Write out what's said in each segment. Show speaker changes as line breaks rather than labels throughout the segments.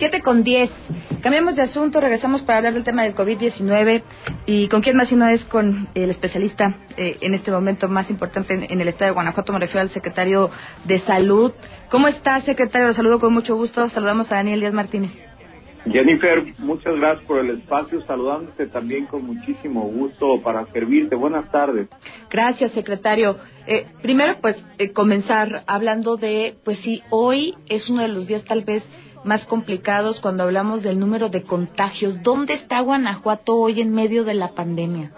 7 con 10. Cambiamos de asunto, regresamos para hablar del tema del COVID-19. ¿Y con quién más si no es con el especialista eh, en este momento más importante en, el estado de Guanajuato? Me refiero al secretario de Salud. ¿Cómo está, secretario? Lo saludo con mucho gusto. Saludamos a Daniel Díaz Martínez.
Jennifer, muchas gracias por el espacio, saludándote también con muchísimo gusto para servirte. Buenas tardes.
Gracias, secretario. Eh, primero, pues, eh, comenzar hablando de, pues sí, hoy es uno de los días tal vez más complicados cuando hablamos del número de contagios. ¿Dónde está Guanajuato hoy en medio de la pandemia?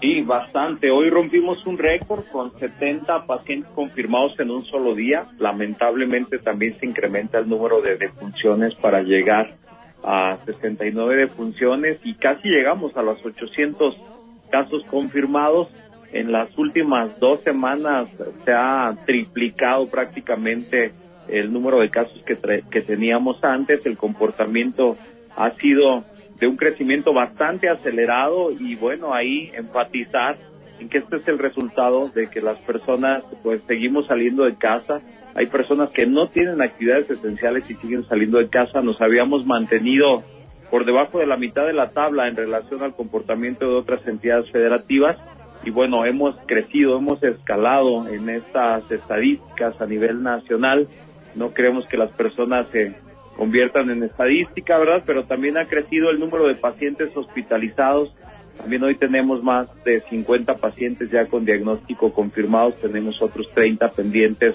Sí, bastante. Hoy rompimos un récord con 70 pacientes confirmados en un solo día. Lamentablemente también se incrementa el número de defunciones para llegar a 69 defunciones y casi llegamos a los 800 casos confirmados. En las últimas dos semanas se ha triplicado prácticamente el número de casos que, que teníamos antes. El comportamiento ha sido de un crecimiento bastante acelerado y bueno, ahí enfatizar en que este es el resultado de que las personas pues seguimos saliendo de casa, hay personas que no tienen actividades esenciales y siguen saliendo de casa. Nos habíamos mantenido por debajo de la mitad de la tabla en relación al comportamiento de otras entidades federativas. Y bueno, hemos crecido, hemos escalado en estas estadísticas a nivel nacional. No creemos que las personas se conviertan en estadística, ¿verdad? Pero también ha crecido el número de pacientes hospitalizados. También hoy tenemos más de 50 pacientes ya con diagnóstico confirmados, tenemos otros 30 pendientes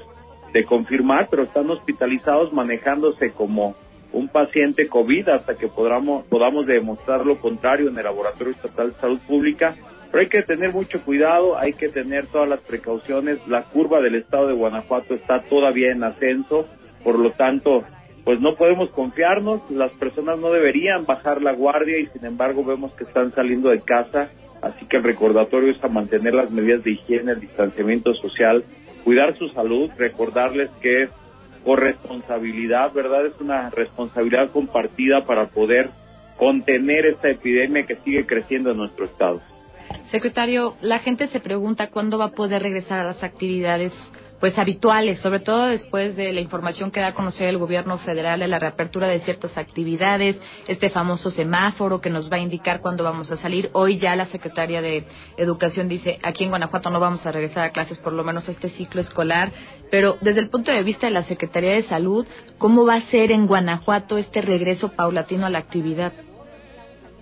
de confirmar, pero están hospitalizados manejándose como un paciente COVID hasta que podamos, podamos demostrar lo contrario en el Laboratorio Estatal de Salud Pública. Pero hay que tener mucho cuidado, hay que tener todas las precauciones. La curva del estado de Guanajuato está todavía en ascenso, por lo tanto, pues no podemos confiarnos, las personas no deberían bajar la guardia y sin embargo vemos que están saliendo de casa, así que el recordatorio es a mantener las medidas de higiene, el distanciamiento social, cuidar su salud, recordarles que es corresponsabilidad, ¿verdad? Es una responsabilidad compartida para poder contener esta epidemia que sigue creciendo en nuestro estado.
Secretario, la gente se pregunta cuándo va a poder regresar a las actividades pues habituales, sobre todo después de la información que da a conocer el gobierno federal de la reapertura de ciertas actividades, este famoso semáforo que nos va a indicar cuándo vamos a salir. Hoy ya la secretaria de Educación dice, aquí en Guanajuato no vamos a regresar a clases por lo menos este ciclo escolar, pero desde el punto de vista de la Secretaría de Salud, ¿cómo va a ser en Guanajuato este regreso paulatino a la actividad?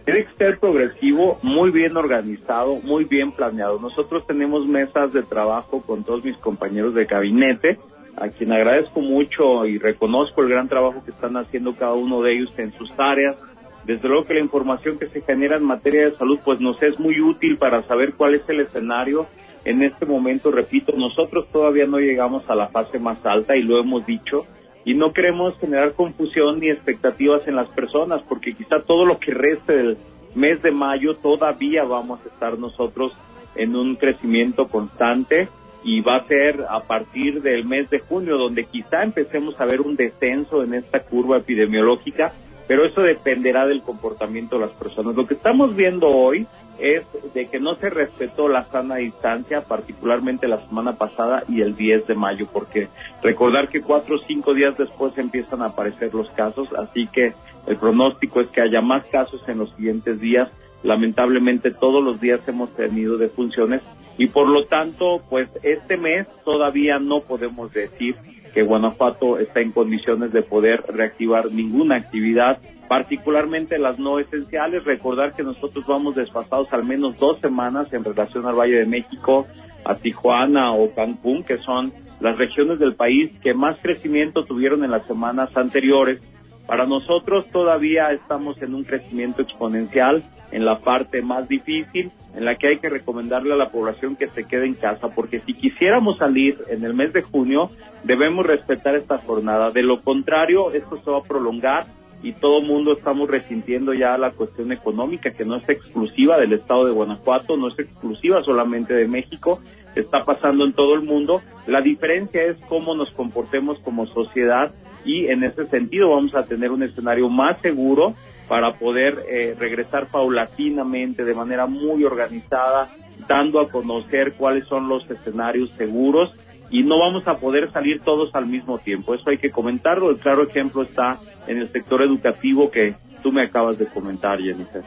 Tiene que progresivo, muy bien organizado, muy bien planeado. Nosotros tenemos mesas de trabajo con todos mis compañeros de gabinete, a quien agradezco mucho y reconozco el gran trabajo que están haciendo cada uno de ellos en sus áreas. Desde luego que la información que se genera en materia de salud pues nos es muy útil para saber cuál es el escenario. En este momento, repito, nosotros todavía no llegamos a la fase más alta y lo hemos dicho y no queremos generar confusión ni expectativas en las personas porque quizá todo lo que reste del mes de mayo todavía vamos a estar nosotros en un crecimiento constante y va a ser a partir del mes de junio donde quizá empecemos a ver un descenso en esta curva epidemiológica, pero eso dependerá del comportamiento de las personas. Lo que estamos viendo hoy es de que no se respetó la sana distancia, particularmente la semana pasada y el 10 de mayo, porque recordar que cuatro o cinco días después empiezan a aparecer los casos, así que el pronóstico es que haya más casos en los siguientes días. Lamentablemente todos los días hemos tenido defunciones y por lo tanto, pues este mes todavía no podemos decir que Guanajuato está en condiciones de poder reactivar ninguna actividad particularmente las no esenciales. Recordar que nosotros vamos desfasados al menos dos semanas en relación al Valle de México, a Tijuana o Cancún, que son las regiones del país que más crecimiento tuvieron en las semanas anteriores. Para nosotros todavía estamos en un crecimiento exponencial en la parte más difícil, en la que hay que recomendarle a la población que se quede en casa, porque si quisiéramos salir en el mes de junio, debemos respetar esta jornada. De lo contrario, esto se va a prolongar y todo mundo estamos resintiendo ya la cuestión económica que no es exclusiva del estado de Guanajuato, no es exclusiva solamente de México, está pasando en todo el mundo. La diferencia es cómo nos comportemos como sociedad y en ese sentido vamos a tener un escenario más seguro para poder eh, regresar paulatinamente, de manera muy organizada, dando a conocer cuáles son los escenarios seguros y no vamos a poder salir todos al mismo tiempo. Eso hay que comentarlo. El claro ejemplo está en el sector educativo que tú me acabas de comentar, Jennifer.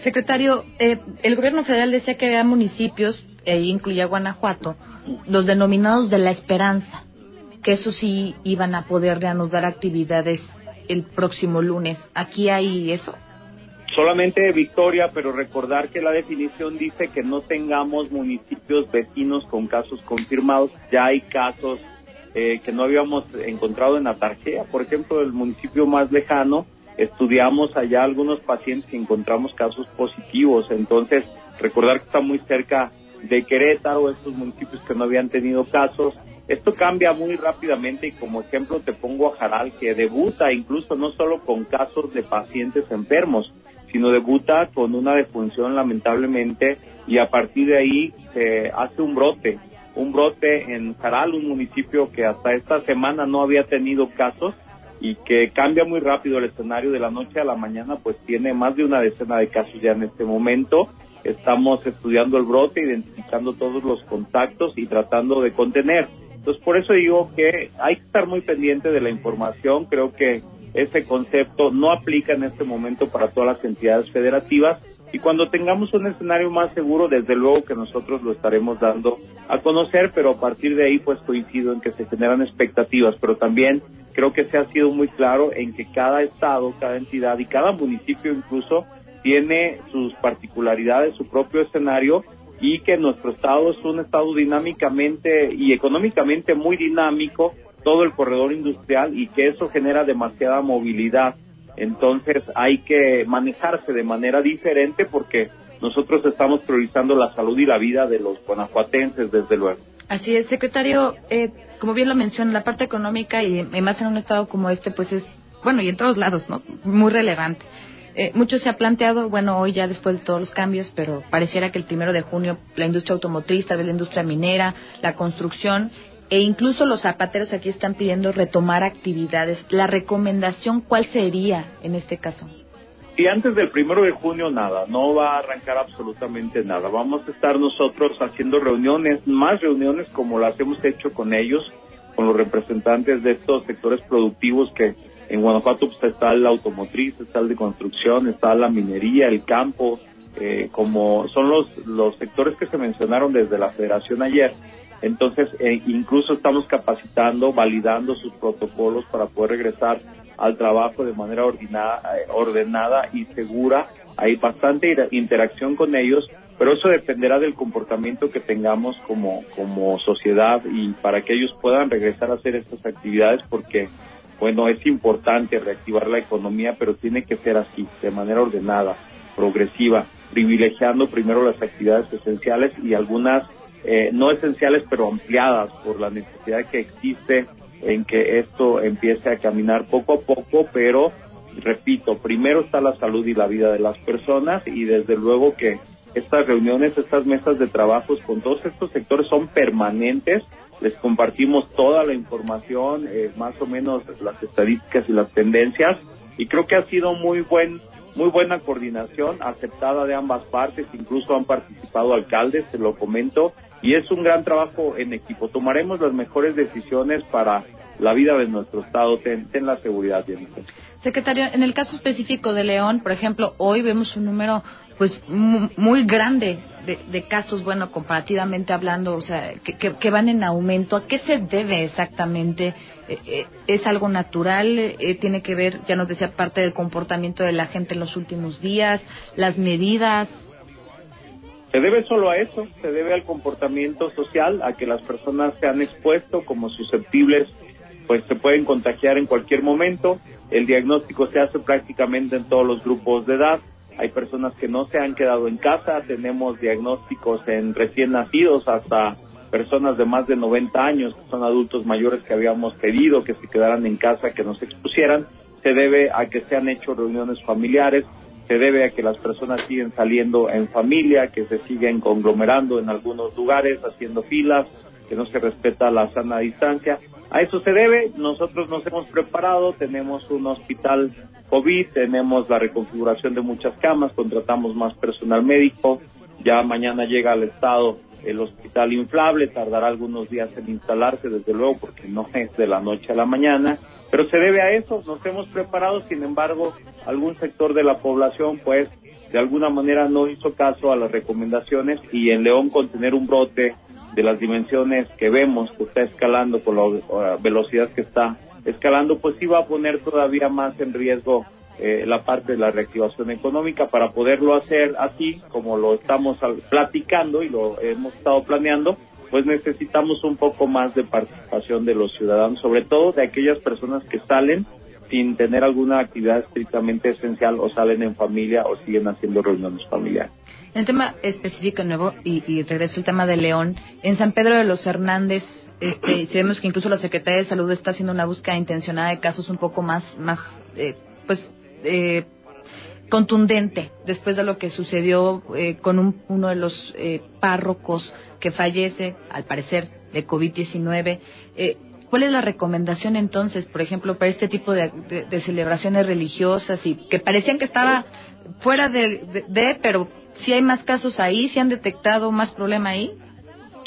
Secretario, eh, el gobierno federal decía que había municipios, e incluía Guanajuato, los denominados de la esperanza, que eso sí iban a poder reanudar actividades el próximo lunes. ¿Aquí hay eso?
Solamente Victoria, pero recordar que la definición dice que no tengamos municipios vecinos con casos confirmados. Ya hay casos eh, que no habíamos encontrado en Atarjea, por ejemplo, el municipio más lejano, estudiamos allá algunos pacientes y encontramos casos positivos. Entonces, recordar que está muy cerca de Querétaro, estos municipios que no habían tenido casos. Esto cambia muy rápidamente y como ejemplo te pongo a Jaral, que debuta incluso no solo con casos de pacientes enfermos, sino debuta con una defunción lamentablemente y a partir de ahí se hace un brote, un brote en Jaral, un municipio que hasta esta semana no había tenido casos y que cambia muy rápido el escenario de la noche a la mañana, pues tiene más de una decena de casos ya en este momento. Estamos estudiando el brote, identificando todos los contactos y tratando de contener. Entonces, por eso digo que hay que estar muy pendiente de la información. Creo que ese concepto no aplica en este momento para todas las entidades federativas y cuando tengamos un escenario más seguro, desde luego que nosotros lo estaremos dando a conocer, pero a partir de ahí pues coincido en que se generan expectativas, pero también creo que se ha sido muy claro en que cada estado, cada entidad y cada municipio incluso tiene sus particularidades, su propio escenario y que nuestro estado es un estado dinámicamente y económicamente muy dinámico, todo el corredor industrial y que eso genera demasiada movilidad. Entonces hay que manejarse de manera diferente porque nosotros estamos priorizando la salud y la vida de los guanajuatenses, desde luego.
Así es, secretario, eh, como bien lo menciona, la parte económica y, más en un estado como este, pues es, bueno, y en todos lados, ¿no? Muy relevante. Eh, mucho se ha planteado, bueno, hoy ya después de todos los cambios, pero pareciera que el primero de junio la industria automotriz, la industria minera, la construcción e incluso los zapateros aquí están pidiendo retomar actividades. ¿La recomendación cuál sería en este caso?
Y antes del primero de junio nada, no va a arrancar absolutamente nada. Vamos a estar nosotros haciendo reuniones, más reuniones como las hemos hecho con ellos, con los representantes de estos sectores productivos que en Guanajuato pues, está el automotriz, está el de construcción, está la minería, el campo, eh, como son los, los sectores que se mencionaron desde la federación ayer. Entonces, eh, incluso estamos capacitando, validando sus protocolos para poder regresar al trabajo de manera eh, ordenada y segura. Hay bastante interacción con ellos, pero eso dependerá del comportamiento que tengamos como, como sociedad y para que ellos puedan regresar a hacer estas actividades porque, bueno, es importante reactivar la economía, pero tiene que ser así, de manera ordenada, progresiva, privilegiando primero las actividades esenciales y algunas eh, no esenciales, pero ampliadas por la necesidad que existe en que esto empiece a caminar poco a poco, pero repito, primero está la salud y la vida de las personas y desde luego que estas reuniones, estas mesas de trabajos con todos estos sectores son permanentes, les compartimos toda la información, eh, más o menos las estadísticas y las tendencias. Y creo que ha sido muy buen muy buena coordinación aceptada de ambas partes, incluso han participado alcaldes, se lo comento, y es un gran trabajo en equipo. Tomaremos las mejores decisiones para la vida de nuestro Estado. Ten, la seguridad, Jennifer.
Secretario, en el caso específico de León, por ejemplo, hoy vemos un número pues muy grande de, casos, bueno, comparativamente hablando, o sea, que, van en aumento. ¿A qué se debe exactamente? Eh, eh, ¿Es algo natural? Eh, ¿Tiene que ver, ya nos decía, parte del comportamiento de la gente en los últimos días? ¿Las medidas?
Se debe solo a eso, se debe al comportamiento social, a que las personas se han expuesto como susceptibles, pues se pueden contagiar en cualquier momento. El diagnóstico se hace prácticamente en todos los grupos de edad. Hay personas que no se han quedado en casa, tenemos diagnósticos en recién nacidos hasta personas de más de 90 años, que son adultos mayores que habíamos pedido que se quedaran en casa, que no se expusieran. Se debe a que se han hecho reuniones familiares, se debe a que las personas siguen saliendo en familia, que se siguen conglomerando en algunos lugares, haciendo filas, que no se respeta la sana distancia. A eso se debe, nosotros nos hemos preparado, tenemos un hospital COVID, tenemos la reconfiguración de muchas camas, contratamos más personal médico, ya mañana llega al Estado el hospital inflable tardará algunos días en instalarse, desde luego, porque no es de la noche a la mañana, pero se debe a eso, nos hemos preparado, sin embargo, algún sector de la población, pues, de alguna manera no hizo caso a las recomendaciones y en León con tener un brote de las dimensiones que vemos que está escalando con la velocidad que está escalando, pues iba a poner todavía más en riesgo eh, la parte de la reactivación económica para poderlo hacer así como lo estamos platicando y lo hemos estado planeando pues necesitamos un poco más de participación de los ciudadanos sobre todo de aquellas personas que salen sin tener alguna actividad estrictamente esencial o salen en familia o siguen haciendo reuniones familiares.
En el tema específico nuevo y, y regreso al tema de León en San Pedro de los Hernández este, sabemos que incluso la Secretaría de Salud está haciendo una búsqueda intencionada de casos un poco más, más, eh, pues, eh, contundente después de lo que sucedió eh, con uno de los eh, párrocos que fallece, al parecer, de COVID-19. Eh, ¿Cuál es la recomendación entonces, por ejemplo, para este tipo de, celebraciones religiosas y que parecían que estaba fuera de, de, pero si hay más casos ahí, si han detectado más problema ahí?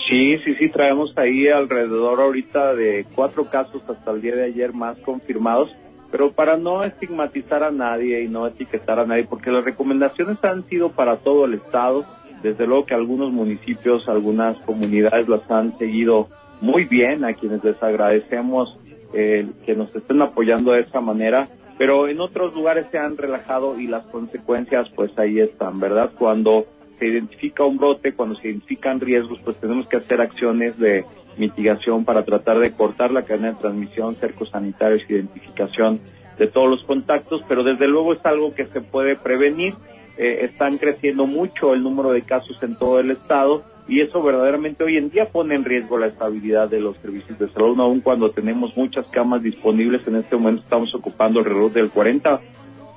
Sí, sí, sí, traemos ahí alrededor ahorita de cuatro casos hasta el día de ayer más confirmados pero para no estigmatizar a nadie y no etiquetar a nadie, porque las recomendaciones han sido para todo el Estado, desde luego que algunos municipios, algunas comunidades las han seguido muy bien, a quienes les agradecemos eh, que nos estén apoyando de esa manera, pero en otros lugares se han relajado y las consecuencias pues ahí están, ¿verdad? Cuando se identifica un brote, cuando se identifican riesgos, pues tenemos que hacer acciones de mitigación para tratar de cortar la cadena de transmisión, cercos sanitarios, identificación de todos los contactos, pero desde luego es algo que se puede prevenir. Eh, están creciendo mucho el número de casos en todo el estado y eso verdaderamente hoy en día pone en riesgo la estabilidad de los servicios de salud, aun cuando tenemos muchas camas disponibles. En este momento estamos ocupando alrededor del 40,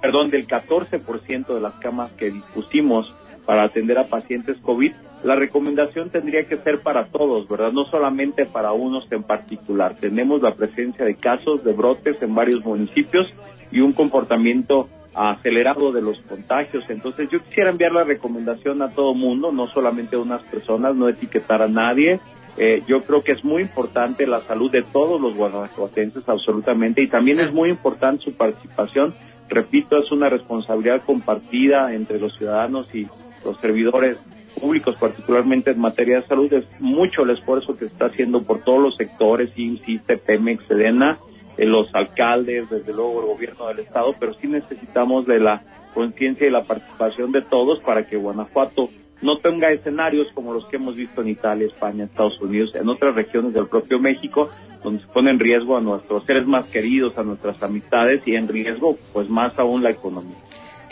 perdón, del 14% de las camas que dispusimos para atender a pacientes COVID, la recomendación tendría que ser para todos, ¿verdad? No solamente para unos en particular. Tenemos la presencia de casos de brotes en varios municipios y un comportamiento acelerado de los contagios. Entonces yo quisiera enviar la recomendación a todo mundo, no solamente a unas personas, no etiquetar a nadie. Eh, yo creo que es muy importante la salud de todos los guanajuatenses, absolutamente, y también es muy importante su participación. Repito, es una responsabilidad compartida entre los ciudadanos y los servidores públicos, particularmente en materia de salud, es mucho el esfuerzo que está haciendo por todos los sectores, insiste Pemex, Sedena, eh, los alcaldes, desde luego el gobierno del estado, pero sí necesitamos de la conciencia y la participación de todos para que Guanajuato no tenga escenarios como los que hemos visto en Italia, España, Estados Unidos, en otras regiones del propio México, donde se pone en riesgo a nuestros seres más queridos, a nuestras amistades y en riesgo, pues más aún la economía.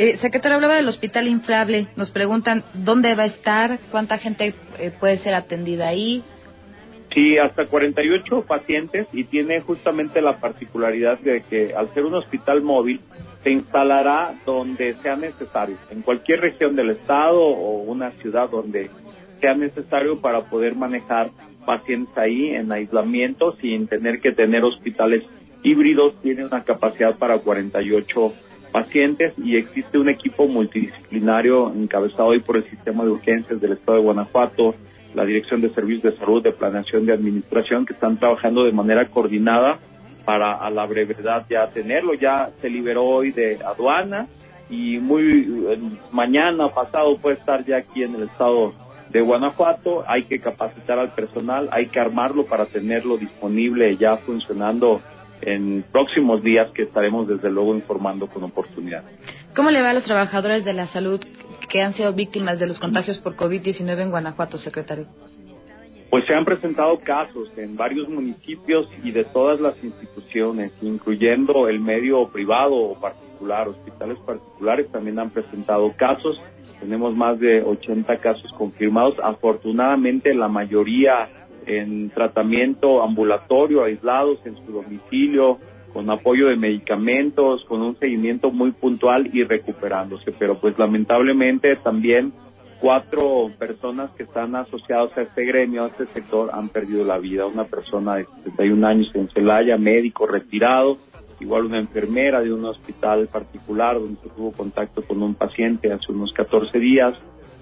Eh, secretario, hablaba del hospital inflable. Nos preguntan dónde va a estar, cuánta gente eh, puede ser atendida ahí.
Sí, hasta 48 pacientes y tiene justamente la particularidad de que al ser un hospital móvil se instalará donde sea necesario, en cualquier región del estado o una ciudad donde sea necesario para poder manejar pacientes ahí en aislamiento sin tener que tener hospitales híbridos. Tiene una capacidad para 48 pacientes y existe un equipo multidisciplinario encabezado hoy por el sistema de urgencias del estado de Guanajuato, la Dirección de Servicios de Salud, de Planeación de Administración, que están trabajando de manera coordinada para a la brevedad ya tenerlo. Ya se liberó hoy de aduana y muy mañana pasado puede estar ya aquí en el estado de Guanajuato. Hay que capacitar al personal, hay que armarlo para tenerlo disponible ya funcionando en próximos días que estaremos desde luego informando con oportunidad.
¿Cómo le va a los trabajadores de la salud que han sido víctimas de los contagios por COVID-19 en Guanajuato, secretario?
Pues se han presentado casos en varios municipios y de todas las instituciones, incluyendo el medio privado o particular, hospitales particulares también han presentado casos. Tenemos más de 80 casos confirmados. Afortunadamente la mayoría en tratamiento ambulatorio, aislados en su domicilio, con apoyo de medicamentos, con un seguimiento muy puntual y recuperándose. Pero pues lamentablemente también cuatro personas que están asociadas a este gremio, a este sector, han perdido la vida. Una persona de 71 años en Celaya, médico retirado, igual una enfermera de un hospital particular donde tuvo contacto con un paciente hace unos 14 días,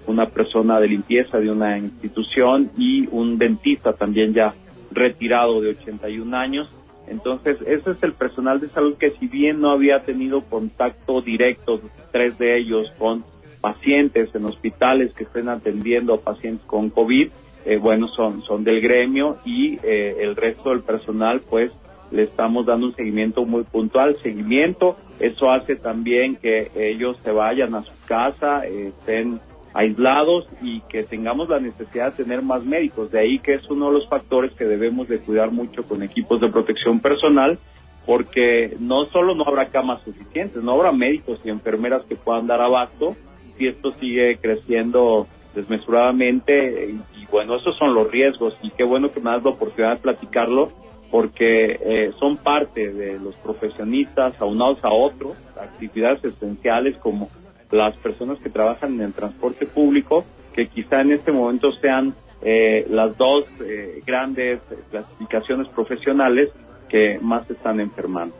una persona de limpieza de una institución y un dentista también ya retirado de 81 años. Entonces, ese es el personal de salud que si bien no había tenido contacto directo, tres de ellos con pacientes en hospitales que estén atendiendo a pacientes con COVID, eh, bueno, son, son del gremio y eh, el resto del personal, pues, le estamos dando un seguimiento muy puntual, seguimiento, eso hace también que ellos se vayan a su casa, estén aislados y que tengamos la necesidad de tener más médicos. De ahí que es uno de los factores que debemos de cuidar mucho con equipos de protección personal, porque no solo no habrá camas suficientes, no habrá médicos y enfermeras que puedan dar abasto si esto sigue creciendo desmesuradamente y, bueno, esos son los riesgos y qué bueno que me das la oportunidad de platicarlo porque eh, son parte de los profesionistas aunados a otros, actividades esenciales como las personas que trabajan en el transporte público, que quizá en este momento sean eh, las dos eh, grandes clasificaciones profesionales que más están enfermando.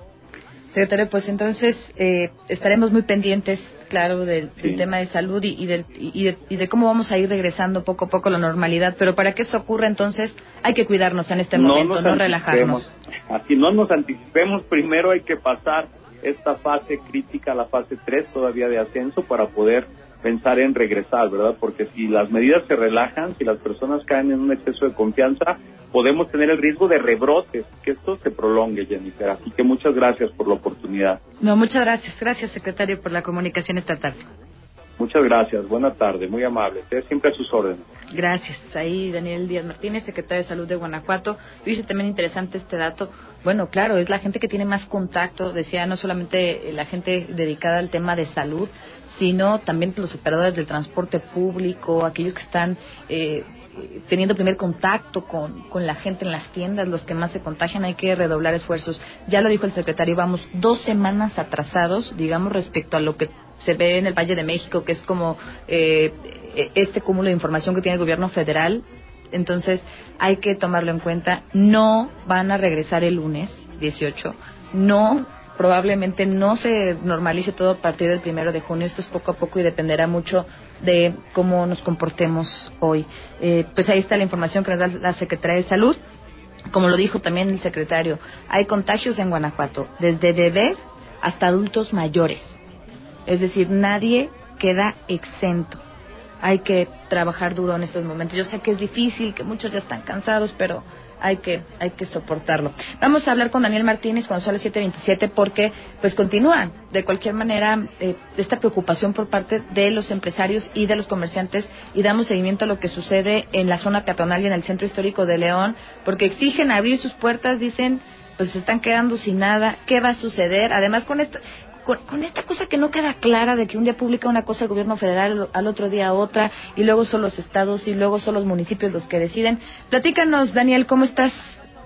Secretario, pues entonces eh, estaremos muy pendientes, claro, del, tema de salud y, del, y, de, cómo vamos a ir regresando poco a poco a la normalidad. Pero para que eso ocurra, entonces hay que cuidarnos en este momento, no relajarnos.
Así no nos anticipemos, primero hay que pasar esta fase crítica, la fase 3 todavía de ascenso para poder pensar en regresar, ¿verdad? Porque si las medidas se relajan, si las personas caen en un exceso de confianza, podemos tener el riesgo de rebrotes, que esto se prolongue, Jennifer. Así que muchas gracias por la oportunidad.
No, muchas gracias. Gracias, secretario, por la comunicación esta tarde.
Muchas gracias, buena tarde, muy amable. Siempre a sus órdenes.
Gracias. Ahí Daniel Díaz Martínez, secretario de Salud de Guanajuato. Dice también interesante este dato. Bueno, claro, es la gente que tiene más contacto, decía, no solamente la gente dedicada al tema de salud, sino también los operadores del transporte público, aquellos que están eh, teniendo primer contacto con, con la gente en las tiendas, los que más se contagian, hay que redoblar esfuerzos. Ya lo dijo el secretario, vamos dos semanas atrasados, digamos, respecto a lo que se ve en el Valle de México, que es como eh, este cúmulo de información que tiene el gobierno federal. Entonces, hay que tomarlo en cuenta. No van a regresar el lunes 18. No, probablemente no se normalice todo a partir del primero de junio. Esto es poco a poco y dependerá mucho de cómo nos comportemos hoy. Eh, pues ahí está la información que nos da la Secretaría de Salud. Como lo dijo también el secretario, hay contagios en Guanajuato, desde bebés hasta adultos mayores. Es decir, nadie queda exento. Hay que trabajar duro en estos momentos. Yo sé que es difícil, que muchos ya están cansados, pero hay que hay que soportarlo. Vamos a hablar con Daniel Martínez cuando son las 7:27 porque pues continúa de cualquier manera eh, esta preocupación por parte de los empresarios y de los comerciantes y damos seguimiento a lo que sucede en la zona peatonal y en el centro histórico de León porque exigen abrir sus puertas, dicen pues se están quedando sin nada, ¿qué va a suceder? Además con esta con, esta cosa que no queda clara de que un día publica una cosa el gobierno federal, al otro día otra, y luego son los estados y luego son los municipios los que deciden. Platícanos, Daniel, ¿cómo estás?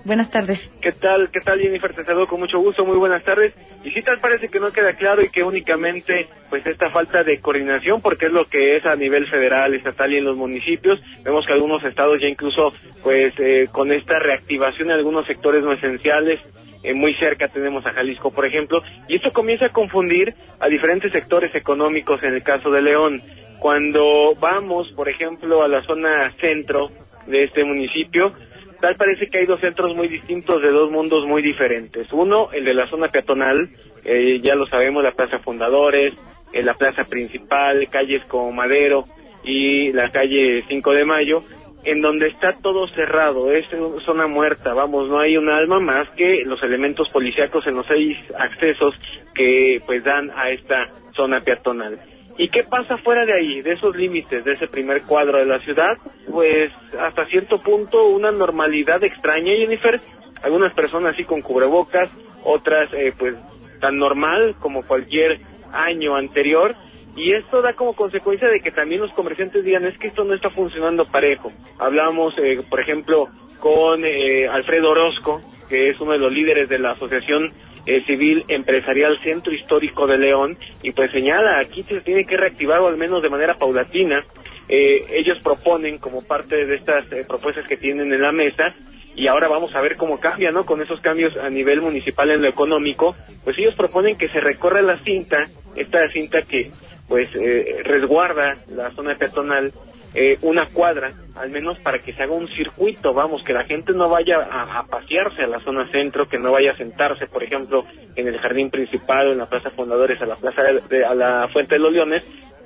Buenas tardes.
¿Qué tal? ¿Qué tal, Jennifer? Te saludo con mucho gusto. Muy buenas tardes. Y sí, tal parece que no queda claro y que únicamente, pues, esta falta de coordinación, porque es lo que es a nivel federal, estatal y en los municipios. Vemos que algunos estados ya incluso, pues, eh, con esta reactivación en algunos sectores no esenciales, eh, muy cerca tenemos a Jalisco, por ejemplo, y esto comienza a confundir a diferentes sectores económicos en el caso de León. Cuando vamos, por ejemplo, a la zona centro de este municipio, tal parece que hay dos centros muy distintos de dos mundos muy diferentes. Uno, el de la zona peatonal, eh, ya lo sabemos, la Plaza Fundadores, eh, la Plaza Principal, calles como Madero y la calle 5 de Mayo, en donde está todo cerrado, es zona muerta, vamos, no hay un alma más que los elementos policíacos en los seis accesos que pues dan a esta zona peatonal. ¿Y qué pasa fuera de ahí, de esos límites, de ese primer cuadro de la ciudad? Pues hasta cierto punto una normalidad extraña, Jennifer. Algunas personas sí con cubrebocas, otras eh, pues tan normal como cualquier año anterior y esto da como consecuencia de que también los comerciantes digan, es que esto no está funcionando parejo. Hablamos, eh, por ejemplo, con eh, Alfredo Orozco, que es uno de los líderes de la Asociación eh, Civil Empresarial Centro Histórico de León, y pues señala, aquí se tiene que reactivar o al menos de manera paulatina. ellos proponen como parte de estas propuestas que tienen en la mesa y ahora vamos a ver cómo cambia, ¿no? Con esos cambios a nivel municipal en lo económico, pues ellos proponen que se recorra la cinta, esta cinta que pues eh, resguarda la zona peatonal eh, una cuadra, al menos para que se haga un circuito, vamos, que la gente no vaya a, pasearse a la zona centro, que no vaya a sentarse, por ejemplo, en el jardín principal, en la Plaza Fundadores, a la Plaza a la Fuente de los Leones,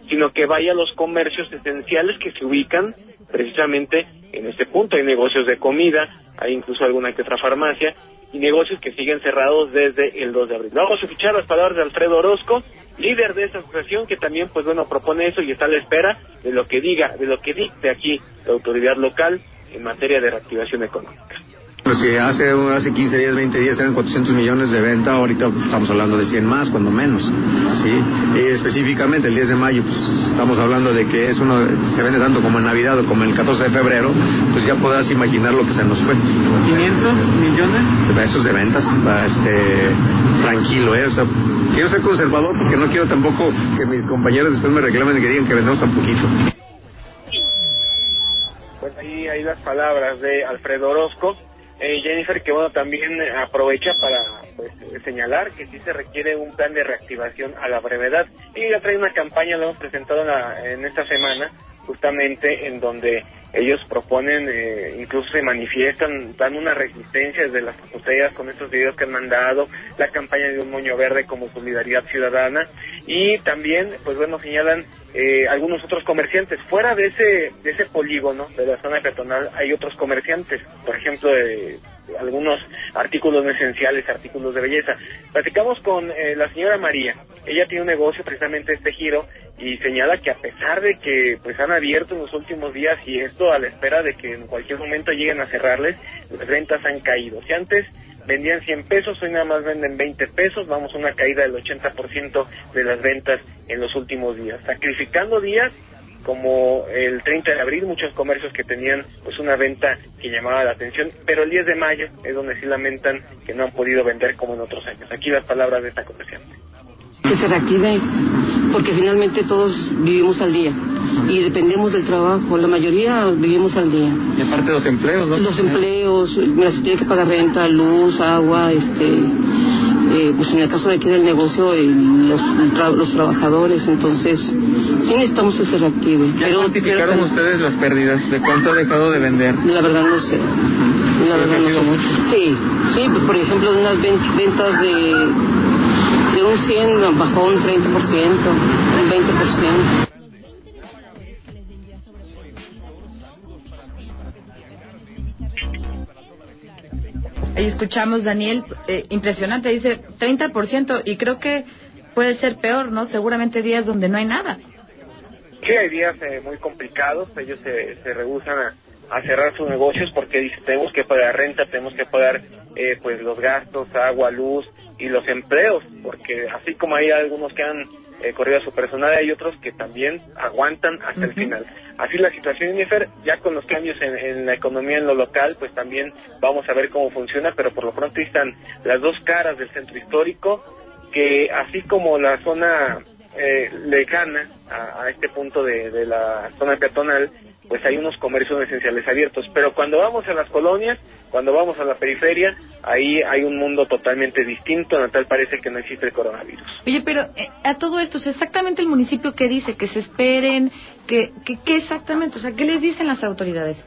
sino que vaya a los comercios esenciales que se ubican precisamente en este punto. Hay negocios de comida, hay incluso alguna que otra farmacia, y negocios que siguen cerrados desde el 2 de abril. Vamos a escuchar las palabras de Alfredo Orozco, líder de esta asociación que también pues bueno propone eso y está a la espera de lo que diga, de lo que dicte aquí la autoridad local en materia de reactivación económica.
Pues si hace, hace 15 días, 20 días eran 400 millones de venta, ahorita estamos hablando de 100 más, cuando menos. ¿sí? Y específicamente el 10 de mayo, pues estamos hablando de que es uno, se vende tanto como en Navidad o como el 14 de febrero, pues ya podrás imaginar lo que se nos fue.
¿500 millones?
Esos de ventas, este, tranquilo, ¿eh? O sea, quiero ser conservador porque no quiero tampoco que mis compañeros después me reclamen y que digan que vendemos tan poquito.
Pues ahí hay las palabras de Alfredo Orozco eh, Jennifer, que bueno, también aprovecha para pues, señalar que sí se requiere un plan de reactivación a la brevedad. Y ya trae una campaña, lo hemos presentado en esta semana, justamente en donde ellos proponen, eh, incluso se manifiestan, dan una resistencia desde las botellas con estos videos que han mandado, la campaña de un moño verde como solidaridad ciudadana y también, pues bueno, señalan eh, algunos otros comerciantes. Fuera de ese, de ese polígono de la zona peatonal hay otros comerciantes, por ejemplo, de, algunos artículos esenciales, artículos de belleza. Platicamos con eh, la señora María, ella tiene un negocio precisamente este giro y señala que a pesar de que pues han abierto en los últimos días y esto a la espera de que en cualquier momento lleguen a cerrarles, las ventas han caído. Si antes vendían 100 pesos, hoy nada más venden 20 pesos, vamos a una caída del 80% de las ventas en los últimos días, sacrificando días como el 30 de abril, muchos comercios que tenían pues una venta que llamaba la atención, pero el 10 de mayo es donde sí lamentan que no han podido vender como en otros años. Aquí las palabras de esta comerciante.
Que se reactive, porque finalmente todos vivimos al día y dependemos del trabajo, la mayoría vivimos al día.
Y aparte los empleos, ¿no?
Los empleos, mira, se tiene que pagar renta, luz, agua, este eh, pues en el caso de aquí del negocio, los, los trabajadores, entonces sí necesitamos que se reactive.
¿Ya pero, cuantificaron ustedes las pérdidas? ¿De cuánto ha dejado de vender?
La verdad no sé. La verdad no sé. Mucho? Sí, sí, pues, por ejemplo, unas ventas de, de un 100 bajó un 30%, un 20%.
Ahí escuchamos, Daniel, eh, impresionante, dice 30% y creo que puede ser peor, ¿no? Seguramente días donde no hay nada.
Sí, hay días eh, muy complicados, ellos se, se rehusan a, cerrar sus negocios porque dicen tenemos que pagar renta, tenemos que pagar eh, pues los gastos, agua, luz y los empleos, porque así como hay algunos que han eh, corrido a su personal, hay otros que también aguantan hasta el final. Así la situación, Jennifer, ya con los cambios en, la economía en lo local, pues también vamos a ver cómo funciona, pero por lo pronto están las dos caras del centro histórico, que así como la zona eh, lejana a, este punto de, de la zona peatonal, pues hay unos comercios esenciales abiertos. Pero cuando vamos a las colonias, cuando vamos a la periferia, ahí hay un mundo totalmente distinto, en tal parece que no existe el coronavirus.
Oye, pero eh, a todo esto, exactamente el municipio que dice que se esperen, que, que, exactamente, o sea, ¿qué les dicen las autoridades?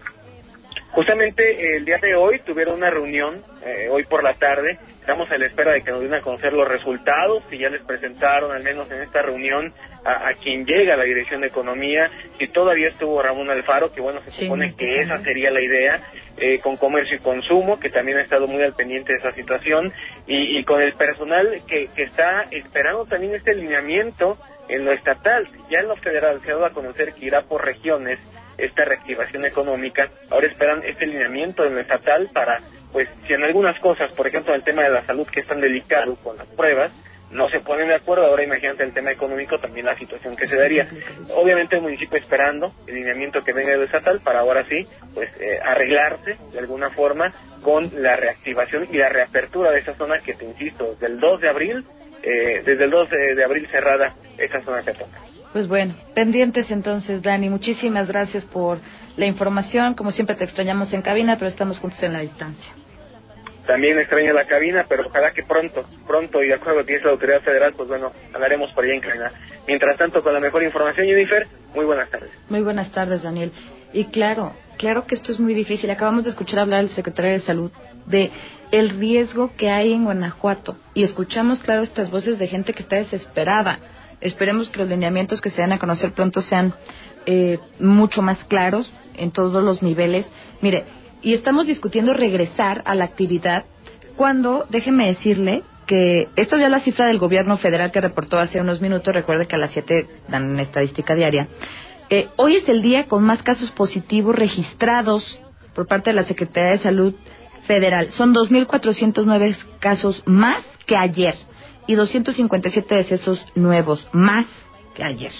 Justamente el día de hoy tuvieron una reunión, eh, hoy por la tarde, Estamos a la espera de que nos den a conocer los resultados, si ya les presentaron, al menos en esta reunión, a, quien llega a la Dirección de Economía, si todavía estuvo Ramón Alfaro, que bueno, se supone que esa sería la idea, eh, con Comercio y Consumo, que también ha estado muy al pendiente de esa situación, y, con el personal que, que está esperando también este lineamiento en lo estatal. Ya en lo federal se ha dado a conocer que irá por regiones esta reactivación económica. Ahora esperan este lineamiento en lo estatal para pues si en algunas cosas, por ejemplo, el tema de la salud que es tan delicado con las pruebas, no se ponen de acuerdo, ahora imagínate el tema económico, también la situación que se daría. Obviamente el municipio esperando el lineamiento que venga de estatal para ahora sí, pues eh, arreglarse de alguna forma con la reactivación y la reapertura de esa zona que te insisto, desde el 2 de abril, eh, desde el 2 de, abril cerrada esa zona que toca.
Pues bueno, pendientes entonces, Dani. Muchísimas gracias por la información. Como siempre te extrañamos en cabina, pero estamos juntos en la distancia.
También extraña la cabina, pero ojalá que pronto, pronto y de acuerdo que es la autoridad federal, pues bueno, hablaremos por allá en cabina. Mientras tanto, con la mejor información, Jennifer, muy buenas tardes.
Muy buenas tardes, Daniel. Y claro, claro que esto es muy difícil. Acabamos de escuchar hablar al secretario de Salud de el riesgo que hay en Guanajuato y escuchamos, claro, estas voces de gente que está desesperada. Esperemos que los lineamientos que se den a conocer pronto sean eh, mucho más claros en todos los niveles. Mire, y estamos discutiendo regresar a la actividad cuando, déjeme decirle, que esto ya es la cifra del gobierno federal que reportó hace unos minutos, recuerde que a las 7 dan una estadística diaria. Eh, hoy es el día con más casos positivos registrados por parte de la Secretaría de Salud Federal. Son 2.409 casos más que ayer y 257 decesos nuevos más que ayer.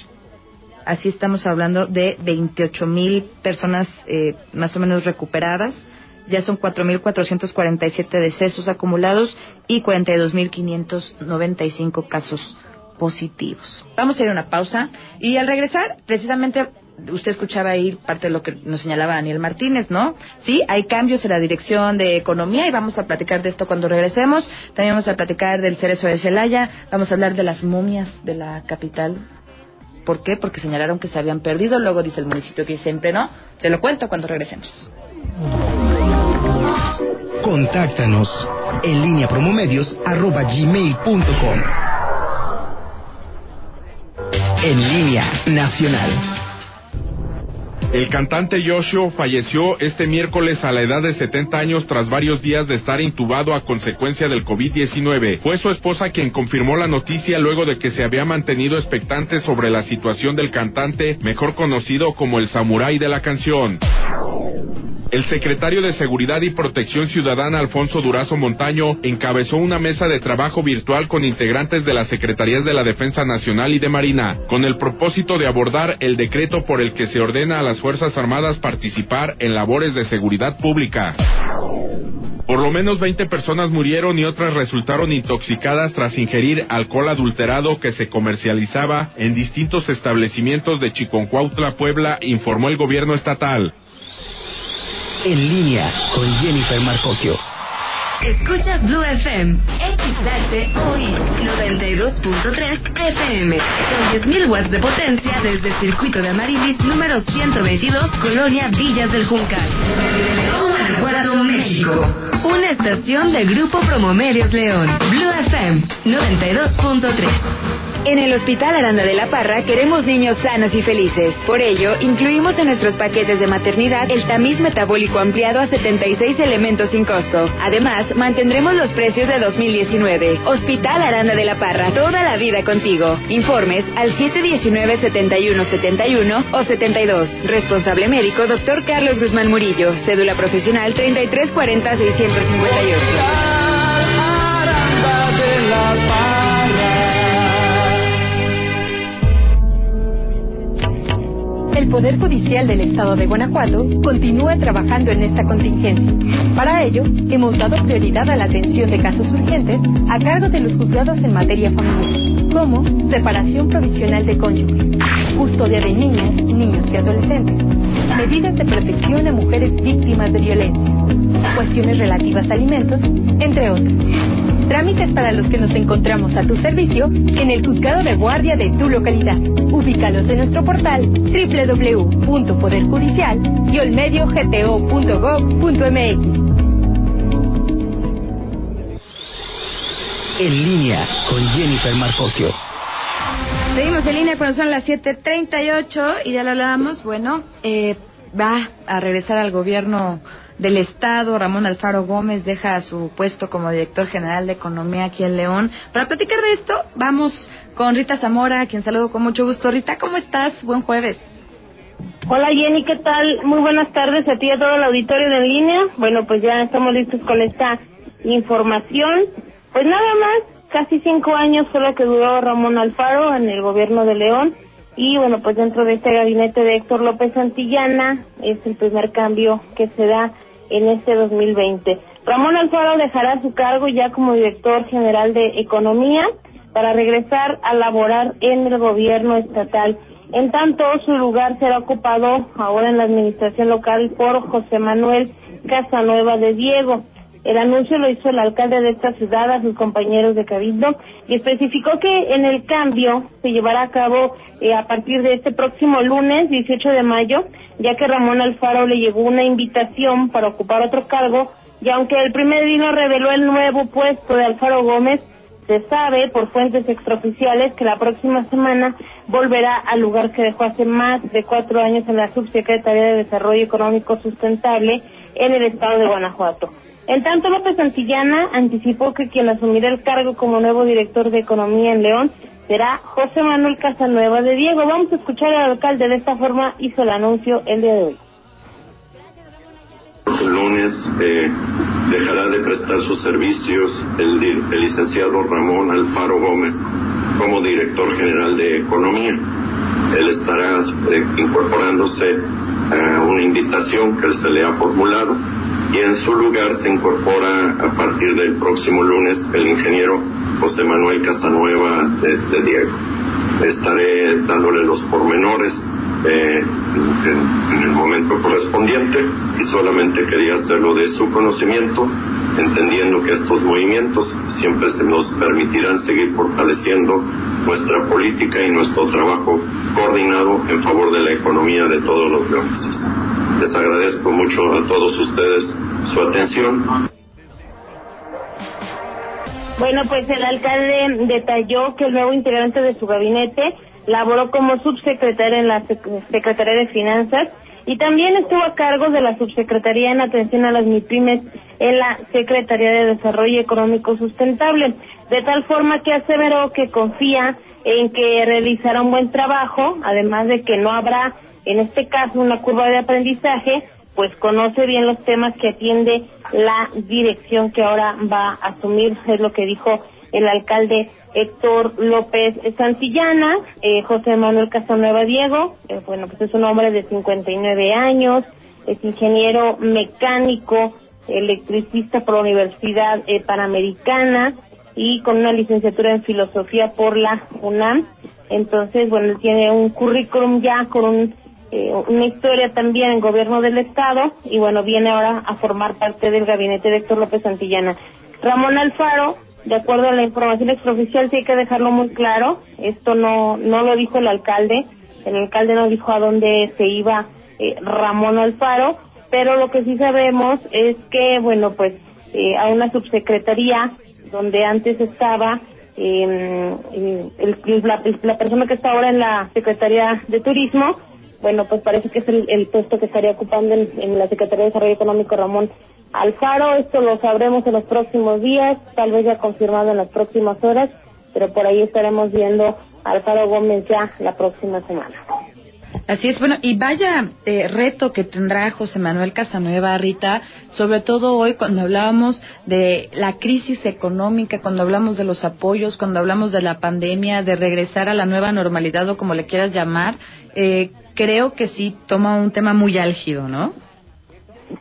Así estamos hablando de 28.000 personas eh, más o menos recuperadas ya son 4.447 decesos acumulados y 42.595 casos positivos. Vamos a ir a una pausa y al regresar, precisamente usted escuchaba ahí parte de lo que nos señalaba Daniel Martínez, ¿no? Sí, hay cambios en la dirección de economía y vamos a platicar de esto cuando regresemos. También vamos a platicar del cerezo de Celaya, vamos a hablar de las momias de la capital. ¿Por qué? Porque señalaron que se habían perdido, luego dice el municipio que siempre no. Se lo cuento cuando regresemos.
Contáctanos en línea promomedios arroba gmail.com. En línea nacional.
El cantante Yoshio falleció este miércoles a la edad de 70 años tras varios días de estar intubado a consecuencia del COVID-19. Fue su esposa quien confirmó la noticia luego de que se había mantenido expectante sobre la situación del cantante, mejor conocido como el samurái de la canción. El secretario de Seguridad y Protección Ciudadana, Alfonso Durazo Montaño, encabezó una mesa de trabajo virtual con integrantes de las Secretarías de la Defensa Nacional y de Marina, con el propósito de abordar el decreto por el que se ordena a las Fuerzas Armadas participar en labores de seguridad pública. Por lo menos 20 personas murieron y otras resultaron intoxicadas tras ingerir alcohol adulterado que se comercializaba en distintos establecimientos de Chiconcuautla, Puebla, informó el gobierno estatal
en línea con Jennifer Marcocchio.
Escucha Blue FM, XHOI 92.3 FM, con 10.000 watts de potencia desde el circuito de Amarilis número 122, Colonia Villas del Juncal. Guanajuato, México. Una estación de Grupo Promomedios León. Blue FM 92.3. En el Hospital Aranda de la Parra queremos niños sanos y felices. Por ello, incluimos en nuestros paquetes de maternidad el tamiz metabólico ampliado a 76 elementos sin costo. Además, mantendremos los precios de 2019. Hospital Aranda de la Parra, toda la vida contigo. Informes al 719-7171 o 72. Responsable médico, doctor Carlos Guzmán Murillo. Cédula profesional 3340-658.
El Poder Judicial del Estado de Guanajuato continúa trabajando en esta contingencia. Para ello, hemos dado prioridad a la atención de casos urgentes a cargo de los juzgados en materia familiar, como separación provisional de cónyuges, custodia de niñas, niños y adolescentes, medidas de protección a mujeres víctimas de violencia, cuestiones relativas a alimentos, entre otras. Trámites para los que nos encontramos a tu servicio en el juzgado de guardia de tu localidad. Ubícalos en nuestro portal www.poderjudicial y olmediogto.gov.mx.
En línea con Jennifer Marcocchio.
Seguimos en línea cuando son las 7:38 y ya lo hablábamos. Bueno, eh, va a regresar al gobierno del Estado, Ramón Alfaro Gómez, deja su puesto como director general de Economía aquí en León. Para platicar de esto, vamos con Rita Zamora, quien saludo con mucho gusto. Rita, ¿cómo estás? Buen jueves.
Hola Jenny, ¿qué tal? Muy buenas tardes a ti y a todo el auditorio de línea. Bueno, pues ya estamos listos con esta información. Pues nada más, casi cinco años fue lo que duró Ramón Alfaro en el gobierno de León. Y bueno, pues dentro de este gabinete de Héctor López Santillana es el primer cambio que se da en este 2020. Ramón Alfaro dejará su cargo ya como director general de Economía para regresar a laborar en el gobierno estatal. En tanto, su lugar será ocupado ahora en la administración local por José Manuel Casanueva de Diego. El anuncio lo hizo el alcalde de esta ciudad a sus compañeros de Cabildo y especificó que en el cambio se llevará a cabo eh, a partir de este próximo lunes 18 de mayo, ya que Ramón Alfaro le llegó una invitación para ocupar otro cargo y aunque el primer día reveló el nuevo puesto de Alfaro Gómez, se sabe por fuentes extraoficiales que la próxima semana volverá al lugar que dejó hace más de cuatro años en la Subsecretaría de Desarrollo Económico Sustentable en el estado de Guanajuato. En tanto, López Santillana anticipó que quien asumirá el cargo como nuevo director de Economía en León será José Manuel Casanueva de Diego. Vamos a escuchar al alcalde de esta forma hizo el anuncio el día de hoy.
El lunes eh, dejará de prestar sus servicios el, el licenciado Ramón Alfaro Gómez como director general de Economía. Él estará eh, incorporándose a una invitación que se le ha formulado y en su lugar se incorpora a partir del próximo lunes el ingeniero José Manuel Casanueva de, de Diego. Estaré dándole los pormenores eh, en, el momento correspondiente y solamente quería hacerlo de su conocimiento, entendiendo que estos movimientos siempre se nos permitirán seguir fortaleciendo nuestra política y nuestro trabajo coordinado en favor de la economía de todos los leoneses. Les agradezco mucho a todos ustedes su atención.
Bueno, pues el alcalde detalló que el nuevo integrante de su gabinete laboró como subsecretaria en la Secretaría de Finanzas y también estuvo a cargo de la subsecretaría en atención a las MIPIMES en la Secretaría de Desarrollo Económico Sustentable, de tal forma que aseveró que confía en que realizará un buen trabajo, además de que no habrá, en este caso, una curva de aprendizaje, pues conoce bien los temas que atiende la dirección que ahora va a asumir, es lo que dijo el alcalde Héctor López Santillana, eh, José Manuel Casanueva Diego, eh, bueno, pues es un hombre de 59 años, es ingeniero mecánico, electricista por la Universidad eh, Panamericana y con una licenciatura en filosofía por la UNAM. Entonces, bueno, tiene un currículum ya con un, una historia también en gobierno del Estado y bueno, viene ahora a formar parte del gabinete de Héctor López Santillana. Ramón Alfaro de acuerdo a la información extraoficial, sí hay que dejarlo muy claro. Esto no, no lo dijo el alcalde. El alcalde no dijo a dónde se iba eh, Ramón Alfaro, pero lo que sí sabemos es que, bueno, pues eh, a una subsecretaría donde antes estaba eh, el, la, la, persona que está ahora en la Secretaría de Turismo, bueno, pues parece que es el, el puesto que estaría ocupando en, la Secretaría de Desarrollo Económico Ramón Alfaro, esto lo sabremos en los próximos días, tal vez ya confirmado en las próximas horas, pero por ahí estaremos viendo Alfaro Gómez ya la próxima semana.
Así es, bueno, y vaya eh, reto que tendrá José Manuel Casanueva, Rita, sobre todo hoy cuando hablábamos de la crisis económica, cuando hablamos de los apoyos, cuando hablamos de la pandemia, de regresar a la nueva normalidad o como le quieras llamar, eh, creo que sí toma un tema muy álgido, ¿no?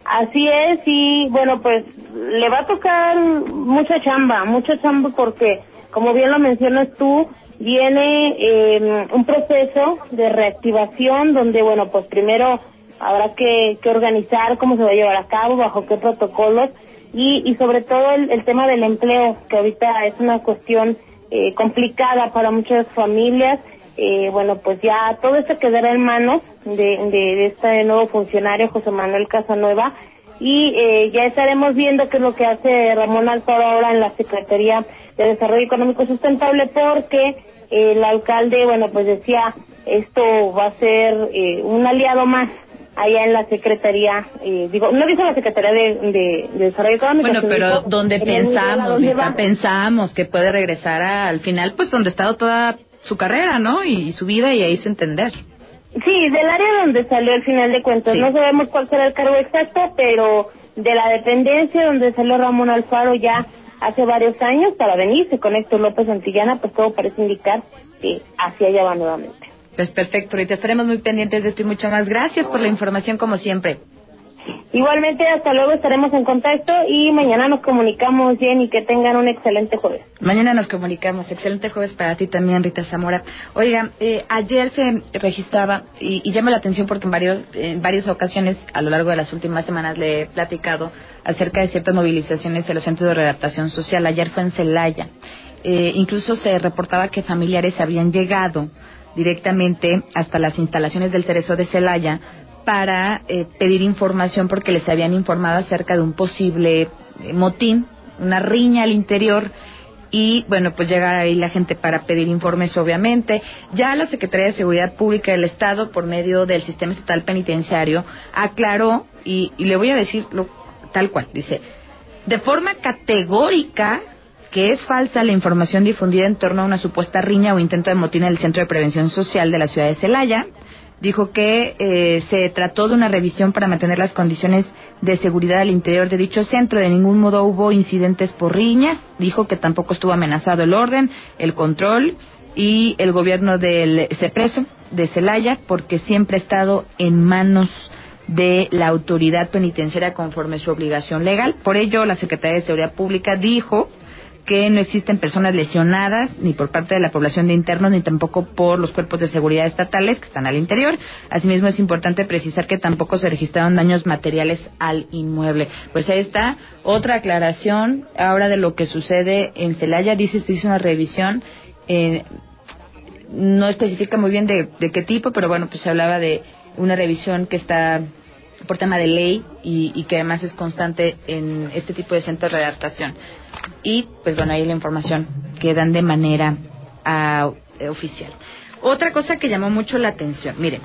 Así es, y bueno, pues le va a tocar mucha chamba, mucha chamba porque, como bien lo mencionas tú, viene eh, un proceso de reactivación donde, bueno, pues primero habrá que, que, organizar cómo se va a llevar a cabo, bajo qué protocolos y, y sobre todo el, el tema del empleo, que ahorita es una cuestión eh, complicada para muchas familias eh, bueno, pues ya todo esto quedará en manos de, de, este nuevo funcionario, José Manuel Casanueva, y eh, ya estaremos viendo qué es lo que hace Ramón Alfaro ahora en la Secretaría de Desarrollo Económico Sustentable, porque el alcalde, bueno, pues decía, esto va a ser eh, un aliado más allá en la Secretaría, eh, digo, no dice la Secretaría de, de, Desarrollo Económico.
Bueno, pero donde pensamos, pensamos que puede regresar al final, pues donde ha estado toda su carrera, ¿no? Y, su vida y ahí su entender.
Sí, del área donde salió al final de cuentas. No sabemos cuál será el cargo exacto, pero de la dependencia donde salió Ramón Alfaro ya hace varios años para venirse con Héctor López Antillana, pues todo parece indicar que hacia allá va nuevamente.
Pues perfecto, ahorita estaremos muy pendientes de esto y mucho más. Gracias por la información como siempre.
Igualmente, hasta luego, estaremos en contacto y mañana nos comunicamos bien y que tengan un excelente jueves.
Mañana nos comunicamos. Excelente jueves para ti también, Rita Zamora. Oiga, eh, ayer se registraba, y, y llama la atención porque en, varios, en varias ocasiones a lo largo de las últimas semanas le he platicado acerca de ciertas movilizaciones de los centros de redactación social. Ayer fue en Celaya. Eh, incluso se reportaba que familiares habían llegado directamente hasta las instalaciones del Cerezo de Celaya para eh, pedir información porque les habían informado acerca de un posible eh, motín, una riña al interior y bueno, pues llega ahí la gente para pedir informes, obviamente. Ya la Secretaría de Seguridad Pública del Estado, por medio del Sistema Estatal Penitenciario, aclaró, y, y le voy a decirlo tal cual, dice, de forma categórica que es falsa la información difundida en torno a una supuesta riña o intento de motín en el Centro de Prevención Social de la ciudad de Celaya. Dijo que eh, se trató de una revisión para mantener las condiciones de seguridad al interior de dicho centro. De ningún modo hubo incidentes por riñas. Dijo que tampoco estuvo amenazado el orden, el control y el gobierno del CEPRESO de Celaya, porque siempre ha estado en manos de la autoridad penitenciaria conforme su obligación legal. Por ello, la Secretaría de Seguridad Pública dijo que no existen personas lesionadas ni por parte de la población de internos ni tampoco por los cuerpos de seguridad estatales que están al interior. Asimismo, es importante precisar que tampoco se registraron daños materiales al inmueble. Pues ahí está otra aclaración ahora de lo que sucede en Celaya. Dice se hizo una revisión. Eh, no especifica muy bien de, de qué tipo, pero bueno, pues se hablaba de una revisión que está por tema de ley y, que además es constante en este tipo de centros de adaptación. Y pues bueno, ahí la información que dan de manera uh, oficial. Otra cosa que llamó mucho la atención, miren,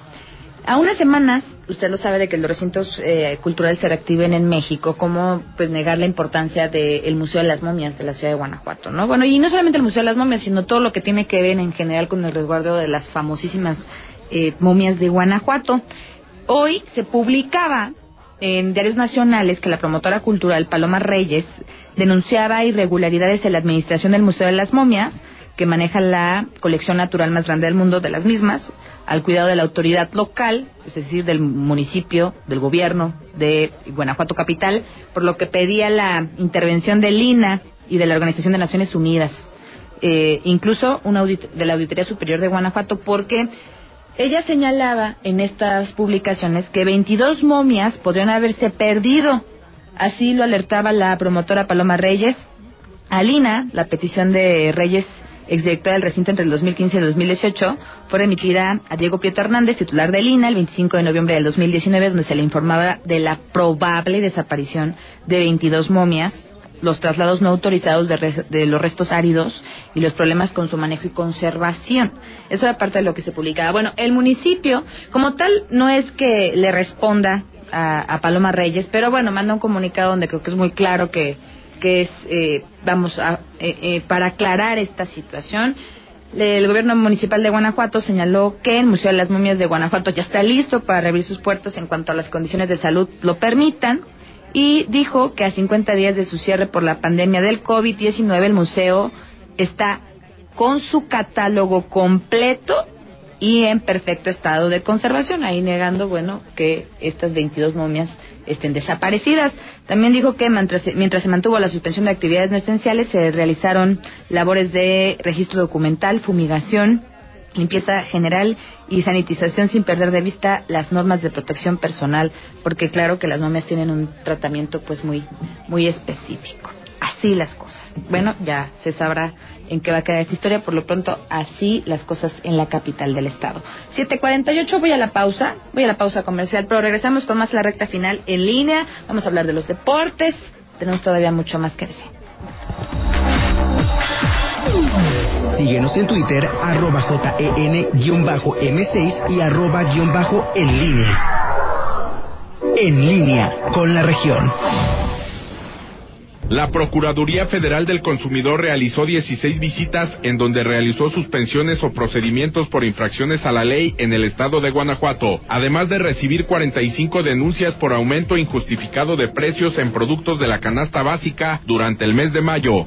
a unas semanas, usted lo sabe de que los recintos eh, culturales se reactiven en México, ¿cómo pues negar la importancia del Museo de las Momias de la ciudad de Guanajuato, ¿no? Bueno, y no solamente el Museo de las Momias, sino todo lo que tiene que ver en general con el resguardo de las famosísimas eh, momias de Guanajuato. Hoy se publicaba en diarios nacionales que la promotora cultural Paloma Reyes denunciaba irregularidades en la administración del Museo de las Momias, que maneja la colección natural más grande del mundo de las mismas, al cuidado de la autoridad local, es decir, del municipio, del gobierno de Guanajuato Capital, por lo que pedía la intervención del INA y de la Organización de Naciones Unidas, eh, incluso de la Auditoría Superior de Guanajuato, porque ella señalaba en estas publicaciones que 22 momias podrían haberse perdido. Así lo alertaba la promotora Paloma Reyes. Alina, la petición de Reyes, exdirectora del recinto entre el 2015 y el 2018, fue remitida a Diego Prieto Hernández, titular de Lina, el 25 de noviembre del 2019, donde se le informaba de la probable desaparición de 22 momias los traslados no autorizados de, los restos áridos y los problemas con su manejo y conservación. Eso era parte de lo que se publicaba. Bueno, el municipio, como tal, no es que le responda a, a Paloma Reyes, pero bueno, manda un comunicado donde creo que es muy claro que, que es, eh, vamos, a, eh, eh, para aclarar esta situación. El gobierno municipal de Guanajuato señaló que el Museo de las Momias de Guanajuato ya está listo para reabrir sus puertas en cuanto a las condiciones de salud lo permitan y dijo que a 50 días de su cierre por la pandemia del COVID-19 el museo está con su catálogo completo y en perfecto estado de conservación, ahí negando, bueno, que estas 22 momias estén desaparecidas. También dijo que mientras, mientras se mantuvo la suspensión de actividades no esenciales, se realizaron labores de registro documental, fumigación, limpieza general y sanitización sin perder de vista las normas de protección personal, porque claro que las momias tienen un tratamiento pues muy muy específico. Así las cosas. Bueno, ya se sabrá en qué va a quedar esta historia, por lo pronto así las cosas en la capital del estado. 7:48 voy a la pausa, voy a la pausa comercial, pero regresamos con más la recta final en línea. Vamos a hablar de los deportes. Tenemos todavía mucho más que decir.
Síguenos en Twitter, arroba JEN-M6 y arroba guion bajo en línea. En línea con la región.
La Procuraduría Federal del Consumidor realizó 16 visitas en donde realizó suspensiones o procedimientos por infracciones a la ley en el estado de Guanajuato, además de recibir 45 denuncias por aumento injustificado de precios en productos de la canasta básica durante el mes de mayo.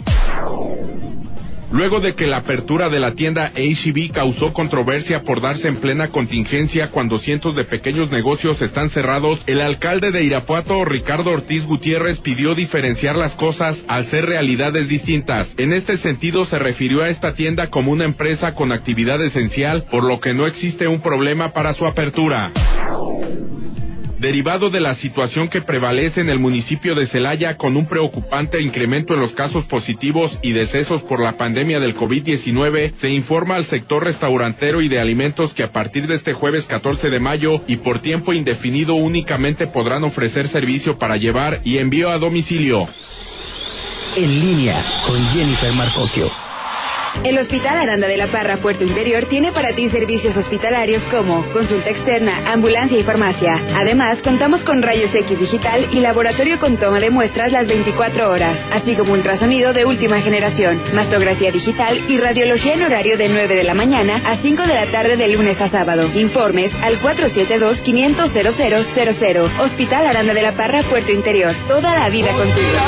Luego de que la apertura de la tienda HB causó controversia por darse en plena contingencia cuando cientos de pequeños negocios están cerrados, el alcalde de Irapuato, Ricardo Ortiz Gutiérrez, pidió diferenciar las cosas al ser realidades distintas. En este sentido, se refirió a esta tienda como una empresa con actividad esencial, por lo que no existe un problema para su apertura derivado de la situación que prevalece en el municipio de Celaya con un preocupante incremento en los casos positivos y decesos por la pandemia del COVID-19, se informa al sector restaurantero y de alimentos que a partir de este jueves 14 de mayo y por tiempo indefinido únicamente podrán ofrecer servicio para llevar y envío a domicilio.
En línea con Jennifer Marcocchio.
El Hospital Aranda de la Parra Puerto Interior tiene para ti servicios hospitalarios como consulta externa, ambulancia y farmacia. Además, contamos con rayos X digital y laboratorio con toma de muestras las 24 horas, así como ultrasonido de última generación, mastografía digital y radiología en horario de 9 de la mañana a 5 de la tarde de lunes a sábado. Informes al 472-500-0000. Hospital Aranda de la Parra Puerto Interior. Toda la vida contigo.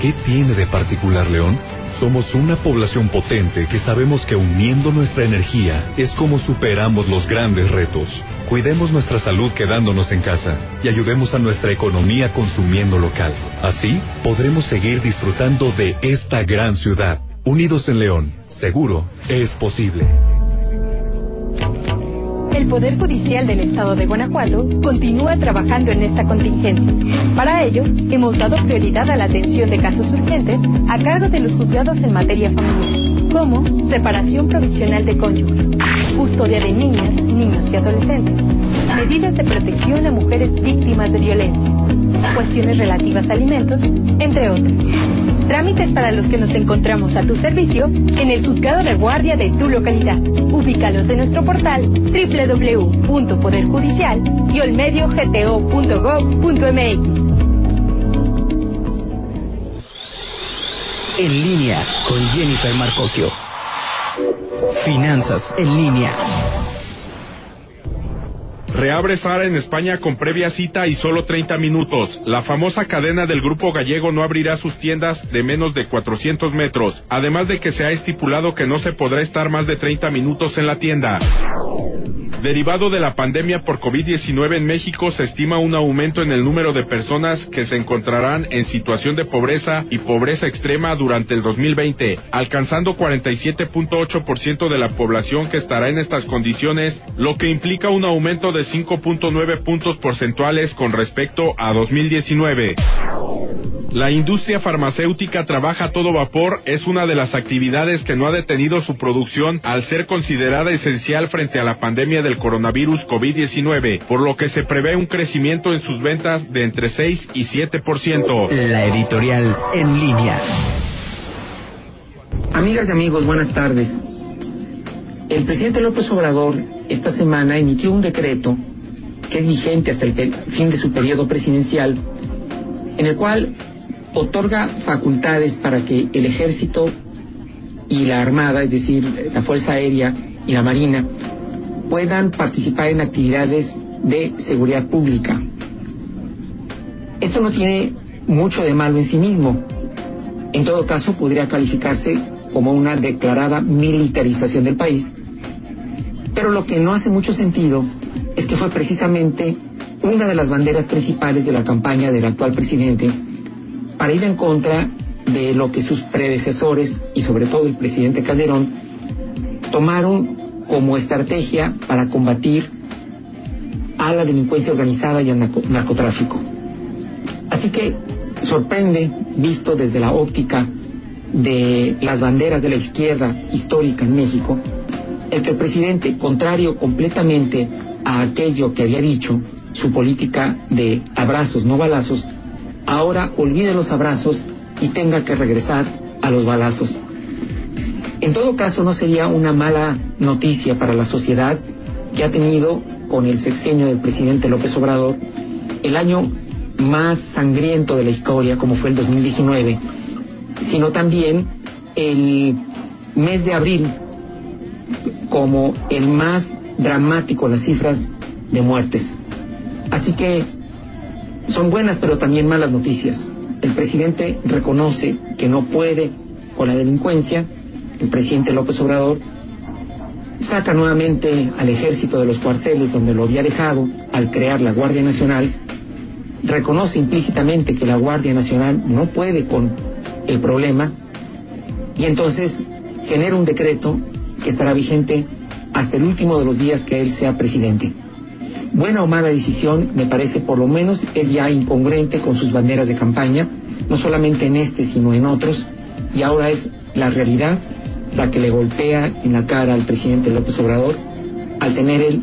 ¿Qué tiene de particular León? Somos una población potente que sabemos que uniendo nuestra energía es como superamos los grandes retos. Cuidemos nuestra salud quedándonos en casa y ayudemos a nuestra economía consumiendo local. Así podremos seguir disfrutando de esta gran ciudad. Unidos en León, seguro es posible.
El Poder Judicial del Estado de Guanajuato continúa trabajando en esta contingencia. Para ello, hemos dado prioridad a la atención de casos urgentes a cargo de los juzgados en materia familiar, como separación provisional de cónyuges, custodia de niñas, niños y adolescentes, medidas de protección a mujeres víctimas de violencia, cuestiones relativas a alimentos, entre otras. Trámites para los que nos encontramos a tu servicio en el juzgado de guardia de tu localidad. Ubícalos en nuestro portal www.poderjudicial y olmediogto.gov.mx.
En línea con Jennifer Marcocchio. Finanzas en línea.
Reabre Sara en España con previa cita y solo 30 minutos. La famosa cadena del grupo gallego no abrirá sus tiendas de menos de 400 metros, además de que se ha estipulado que no se podrá estar más de 30 minutos en la tienda. Derivado de la pandemia por COVID-19 en México, se estima un aumento en el número de personas que se encontrarán en situación de pobreza y pobreza extrema durante el 2020, alcanzando 47.8% de la población que estará en estas condiciones, lo que implica un aumento de 5.9 puntos porcentuales con respecto a 2019. La industria farmacéutica trabaja a todo vapor, es una de las actividades que no ha detenido su producción al ser considerada esencial frente a la pandemia del coronavirus COVID-19, por lo que se prevé un crecimiento en sus ventas de entre 6 y 7%.
La editorial en línea.
Amigas y amigos, buenas tardes. El presidente López Obrador esta semana emitió un decreto que es vigente hasta el fin de su periodo presidencial, en el cual otorga facultades para que el ejército y la armada, es decir, la Fuerza Aérea y la Marina, puedan participar en actividades de seguridad pública. Esto no tiene mucho de malo en sí mismo. En todo caso, podría calificarse como una declarada militarización del país. Pero lo que no hace mucho sentido es que fue precisamente una de las banderas principales de la campaña del actual presidente para ir en contra de lo que sus predecesores y sobre todo el presidente Calderón tomaron como estrategia para combatir a la delincuencia organizada y al narcotráfico. Así que sorprende, visto desde la óptica de las banderas de la izquierda histórica en México, el que el presidente, contrario completamente a aquello que había dicho, su política de abrazos, no balazos, ahora olvide los abrazos y tenga que regresar a los balazos. En todo caso, no sería una mala noticia para la sociedad que ha tenido con el sexenio del presidente López Obrador el año más sangriento de la historia, como fue el 2019, sino también el mes de abril como el más dramático en las cifras de muertes. Así que son buenas pero también malas noticias. El presidente reconoce que no puede con la delincuencia, el presidente López Obrador saca nuevamente al ejército de los cuarteles donde lo había dejado al crear la Guardia Nacional, reconoce implícitamente que la Guardia Nacional no puede con el problema y entonces genera un decreto que estará vigente hasta el último de los días que él sea presidente. Buena o mala decisión, me parece por lo menos es ya incongruente con sus banderas de campaña, no solamente en este, sino en otros, y ahora es la realidad la que le golpea en la cara al presidente López Obrador al tener él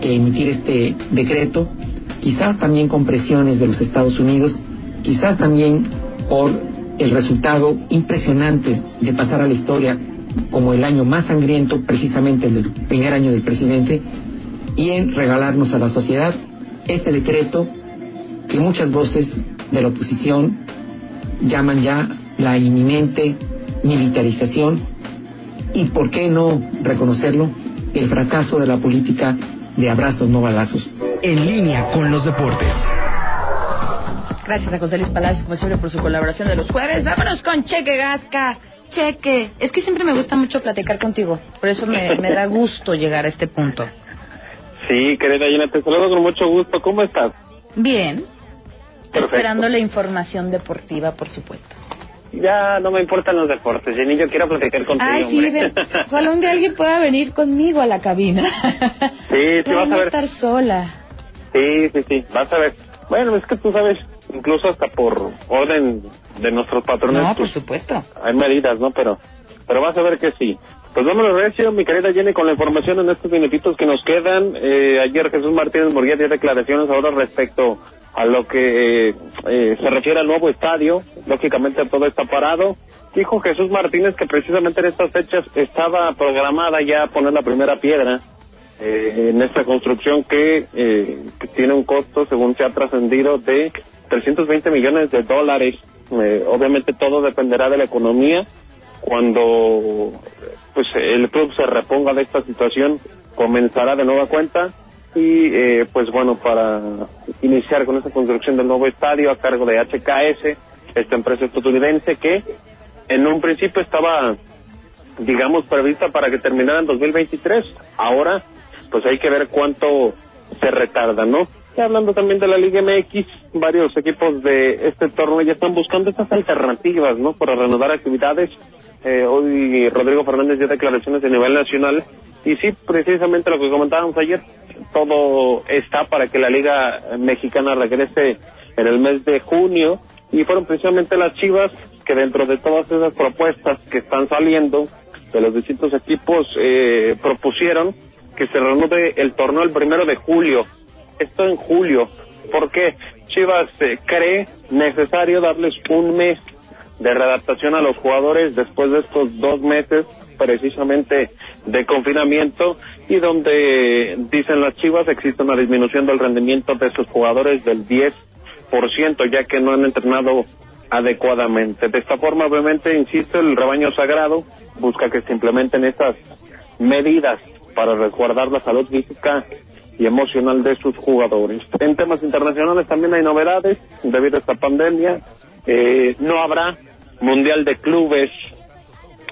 que emitir este decreto, quizás también con presiones de los Estados Unidos, quizás también por el resultado impresionante de pasar a la historia como el año más sangriento, precisamente el primer año del presidente, y en regalarnos a la sociedad este decreto que muchas voces de la oposición llaman ya la inminente militarización y, ¿por qué no reconocerlo?, el fracaso de la política de abrazos, no balazos.
En línea con los deportes.
Gracias a José Luis Palacios, como siempre, por su colaboración de los jueves. Vámonos con Cheque Gasca. Cheque. Es que siempre me gusta mucho platicar contigo. Por eso me, me da gusto llegar a este punto.
Sí, querida Gina, te saludo con mucho gusto. ¿Cómo estás?
Bien.
Perfecto.
Esperando la información deportiva, por supuesto.
Ya no me importan los deportes, Jenny, yo quiero platicar contigo,
Ay, sí,
hombre.
ven. Ojalá un día alguien pueda venir conmigo a la cabina.
sí, sí, vas a ver.
estar sola.
Sí, sí, sí, vas a ver. Bueno, es que tú sabes, incluso hasta por orden de nuestros patrones,
No, por
pues,
supuesto.
hay medidas, ¿no? Pero, pero vas a ver que sí. Pues vámonos, Recio, mi querida Jenny, con la información en estos minutitos que nos quedan. Eh, ayer Jesús Martínez Murguía dio declaraciones ahora respecto a lo que eh, eh, se refiere al nuevo estadio. Lógicamente todo está parado. Dijo Jesús Martínez que precisamente en estas fechas estaba programada ya poner la primera piedra eh, en esta construcción que, eh, que tiene un costo, según se ha trascendido, de 320 millones de dólares. Obviamente todo dependerá de la economía. Cuando pues el club se reponga de esta situación, comenzará de nueva cuenta y eh, pues bueno, para iniciar con esta construcción del nuevo estadio a cargo de HKS, esta empresa estadounidense que en un principio estaba digamos, prevista para que terminara en 2023. Ahora, pues hay que ver cuánto se retarda, ¿no? Y hablando también de la Liga MX, varios equipos de este torneo ya están buscando estas alternativas, ¿no? Para reanudar actividades. Eh, hoy Rodrigo Fernández dio declaraciones a nivel nacional y sí, precisamente lo que comentábamos ayer, todo está para que la Liga Mexicana regrese en el mes de junio y fueron precisamente las Chivas que dentro de todas esas propuestas que están saliendo de los distintos equipos eh, propusieron que se reanude el torneo el primero de julio. Esto en julio. ¿Por qué? Chivas eh, cree necesario darles un mes de readaptación a los jugadores después de estos dos meses precisamente de confinamiento y donde dicen las Chivas existe una disminución del rendimiento de sus jugadores del 10% ya que no han entrenado adecuadamente. De esta forma, obviamente, insisto, el rebaño sagrado busca que se implementen estas medidas para resguardar la salud física y emocional de sus jugadores. En temas internacionales también hay novedades debido a esta pandemia. Eh, no habrá Mundial de Clubes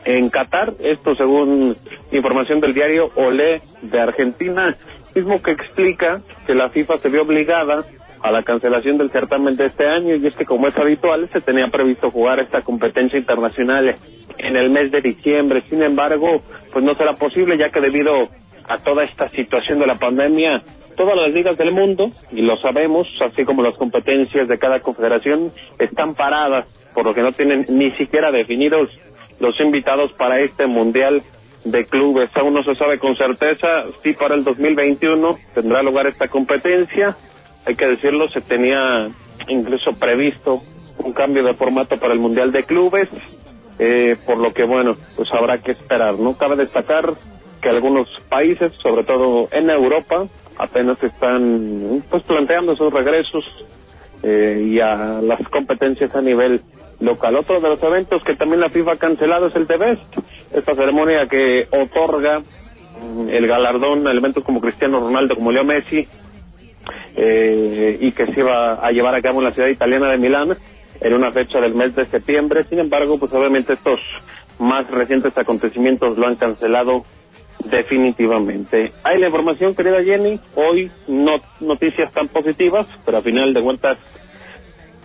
en Qatar, esto según información del diario Olé de Argentina, mismo que explica que la FIFA se vio obligada a la cancelación del certamen de este año y es que como es habitual se tenía previsto jugar esta competencia internacional en el mes de diciembre. Sin embargo, pues no será posible ya que debido a toda esta situación de la pandemia, todas las ligas del mundo, y lo sabemos, así como las competencias de cada confederación, están paradas, por lo que no tienen ni siquiera definidos los invitados para este Mundial de Clubes. Aún no se sabe con certeza si para el 2021 tendrá lugar esta competencia. Hay que decirlo, se tenía incluso previsto un cambio de formato para el Mundial de Clubes, eh, por lo que bueno, pues habrá que esperar. No cabe destacar que algunos países, sobre todo en Europa, apenas están pues planteando sus regresos eh, y a las competencias a nivel local. Otro de los eventos que también la FIFA ha cancelado es el The Best, esta ceremonia que otorga mm, el galardón a elementos como Cristiano Ronaldo, como Leo Messi, eh, y que se iba a llevar a cabo en la ciudad italiana de Milán en una fecha del mes de septiembre. Sin embargo, pues obviamente estos más recientes acontecimientos lo han cancelado definitivamente. Hay la información, querida Jenny. Hoy no noticias tan positivas, pero a final de cuentas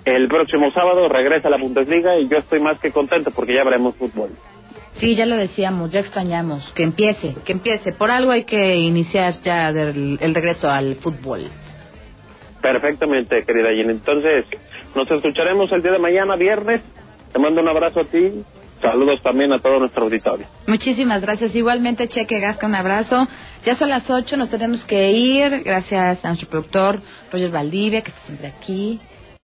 el próximo sábado regresa a la Bundesliga y yo estoy más que contento porque ya veremos fútbol.
Sí, ya lo decíamos, ya extrañamos. Que empiece, que empiece. Por algo hay que iniciar ya del- el regreso al fútbol.
Perfectamente, querida Jenny. Entonces, nos escucharemos el día de mañana, viernes. Te mando un abrazo a ti. Saludos también a todo nuestro auditorio.
Muchísimas gracias. Igualmente, Cheque Gasca, un abrazo. Ya son las ocho, nos tenemos que ir. Gracias a nuestro productor Roger Valdivia, que está siempre aquí.